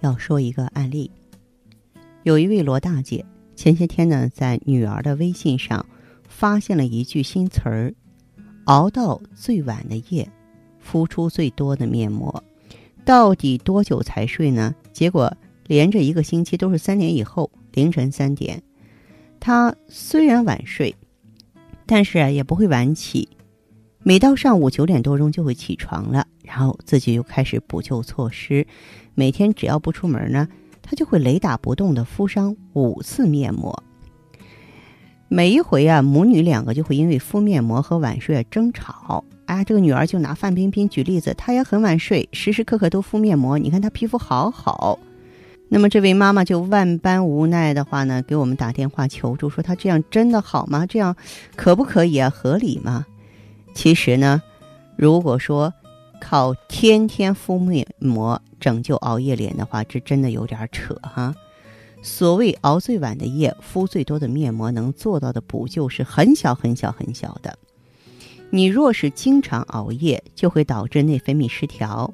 要说一个案例，有一位罗大姐，前些天呢，在女儿的微信上发现了一句新词儿：“熬到最晚的夜，敷出最多的面膜。”到底多久才睡呢？结果连着一个星期都是三点以后，凌晨三点。她虽然晚睡，但是，也不会晚起，每到上午九点多钟就会起床了，然后自己又开始补救措施。每天只要不出门呢，他就会雷打不动的敷上五次面膜。每一回啊，母女两个就会因为敷面膜和晚睡争吵。啊，这个女儿就拿范冰冰举例子，她也很晚睡，时时刻刻都敷面膜。你看她皮肤好好。那么这位妈妈就万般无奈的话呢，给我们打电话求助，说她这样真的好吗？这样可不可以啊？合理吗？其实呢，如果说靠天天敷面膜。拯救熬夜脸的话，这真的有点扯哈。所谓熬最晚的夜，敷最多的面膜，能做到的补救是很小很小很小的。你若是经常熬夜，就会导致内分泌失调，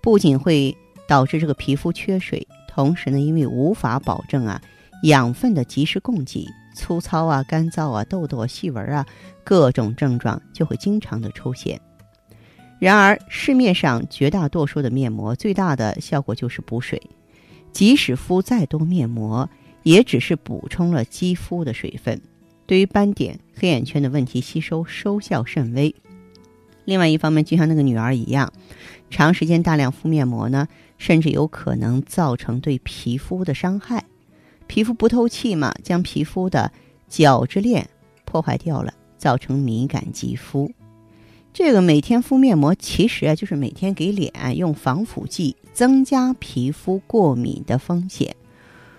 不仅会导致这个皮肤缺水，同时呢，因为无法保证啊养分的及时供给，粗糙啊、干燥啊、痘痘、细纹啊，各种症状就会经常的出现。然而，市面上绝大多数的面膜最大的效果就是补水，即使敷再多面膜，也只是补充了肌肤的水分，对于斑点、黑眼圈的问题吸收收效甚微。另外一方面，就像那个女儿一样，长时间大量敷面膜呢，甚至有可能造成对皮肤的伤害。皮肤不透气嘛，将皮肤的角质链破坏掉了，造成敏感肌肤。这个每天敷面膜，其实啊就是每天给脸用防腐剂，增加皮肤过敏的风险。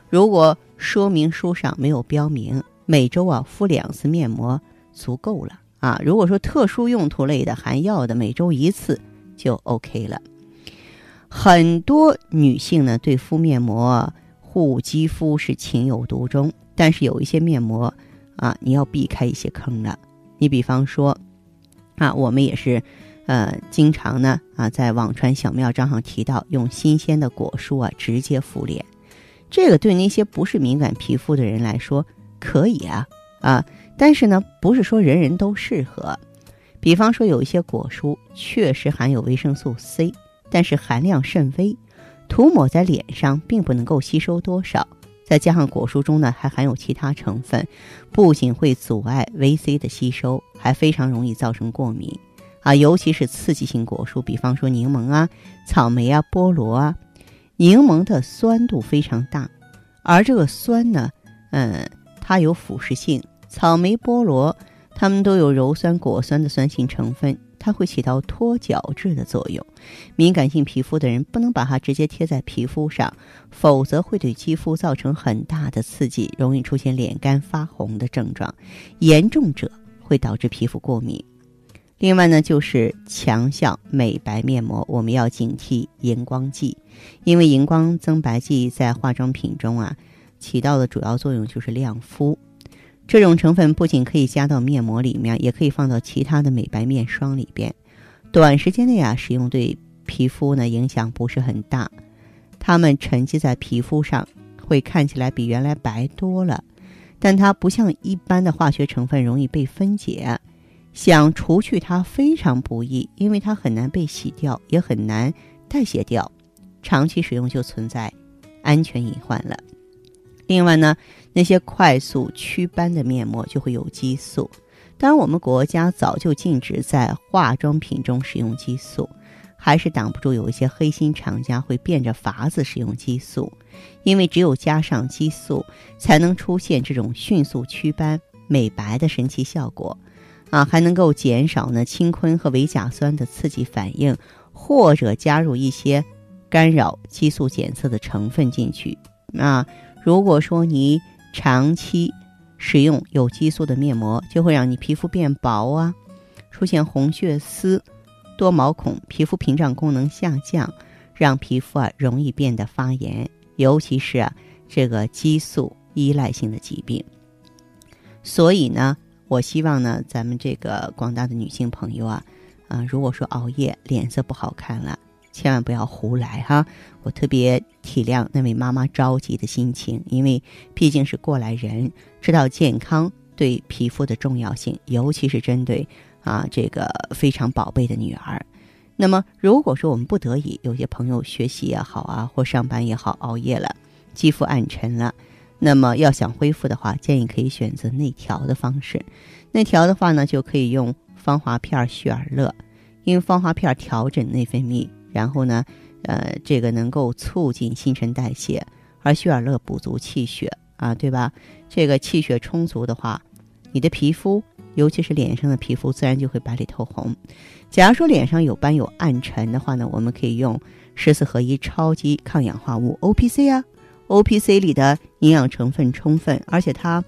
如果说明书上没有标明，每周啊敷两次面膜足够了啊。如果说特殊用途类的含药的，每周一次就 OK 了。很多女性呢对敷面膜护肌肤是情有独钟，但是有一些面膜啊，你要避开一些坑的。你比方说。啊，我们也是，呃，经常呢啊，在网传小妙账上提到用新鲜的果蔬啊直接敷脸，这个对那些不是敏感皮肤的人来说可以啊啊，但是呢，不是说人人都适合。比方说，有一些果蔬确实含有维生素 C，但是含量甚微，涂抹在脸上并不能够吸收多少。再加上果蔬中呢还含有其他成分，不仅会阻碍维 C 的吸收，还非常容易造成过敏啊！尤其是刺激性果蔬，比方说柠檬啊、草莓啊、菠萝啊。柠檬的酸度非常大，而这个酸呢，嗯，它有腐蚀性。草莓、菠萝，它们都有鞣酸、果酸的酸性成分。它会起到脱角质的作用，敏感性皮肤的人不能把它直接贴在皮肤上，否则会对肌肤造成很大的刺激，容易出现脸干发红的症状，严重者会导致皮肤过敏。另外呢，就是强效美白面膜，我们要警惕荧光剂，因为荧光增白剂在化妆品中啊，起到的主要作用就是亮肤。这种成分不仅可以加到面膜里面，也可以放到其他的美白面霜里边。短时间内啊，使用对皮肤呢影响不是很大。它们沉积在皮肤上，会看起来比原来白多了。但它不像一般的化学成分容易被分解，想除去它非常不易，因为它很难被洗掉，也很难代谢掉。长期使用就存在安全隐患了。另外呢，那些快速祛斑的面膜就会有激素。当然，我们国家早就禁止在化妆品中使用激素，还是挡不住有一些黑心厂家会变着法子使用激素。因为只有加上激素，才能出现这种迅速祛斑、美白的神奇效果，啊，还能够减少呢氢醌和维甲酸的刺激反应，或者加入一些干扰激素检测的成分进去。啊，如果说你长期使用有激素的面膜，就会让你皮肤变薄啊，出现红血丝、多毛孔，皮肤屏障功能下降，让皮肤啊容易变得发炎，尤其是啊这个激素依赖性的疾病。所以呢，我希望呢，咱们这个广大的女性朋友啊，啊，如果说熬夜脸色不好看了。千万不要胡来哈！我特别体谅那位妈妈着急的心情，因为毕竟是过来人，知道健康对皮肤的重要性，尤其是针对啊这个非常宝贝的女儿。那么，如果说我们不得已，有些朋友学习也好啊，或上班也好，熬夜了，肌肤暗沉了，那么要想恢复的话，建议可以选择内调的方式。内调的话呢，就可以用芳华片、雪尔乐，因为芳华片调整内分泌。然后呢，呃，这个能够促进新陈代谢，而旭尔乐补足气血啊，对吧？这个气血充足的话，你的皮肤，尤其是脸上的皮肤，自然就会白里透红。假如说脸上有斑有暗沉的话呢，我们可以用十四合一超级抗氧化物 O P C 啊，O P C 里的营养成分充分，而且它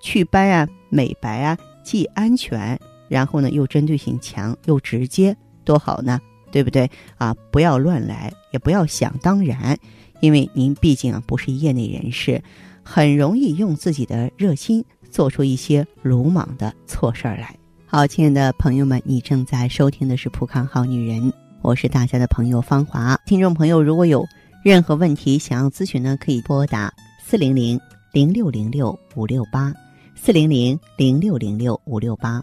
祛斑啊、美白啊，既安全，然后呢又针对性强，又直接，多好呢！对不对啊？不要乱来，也不要想当然，因为您毕竟啊不是业内人士，很容易用自己的热心做出一些鲁莽的错事儿来。好，亲爱的朋友们，你正在收听的是《浦康好女人》，我是大家的朋友芳华。听众朋友，如果有任何问题想要咨询呢，可以拨打四零零零六零六五六八四零零零六零六五六八。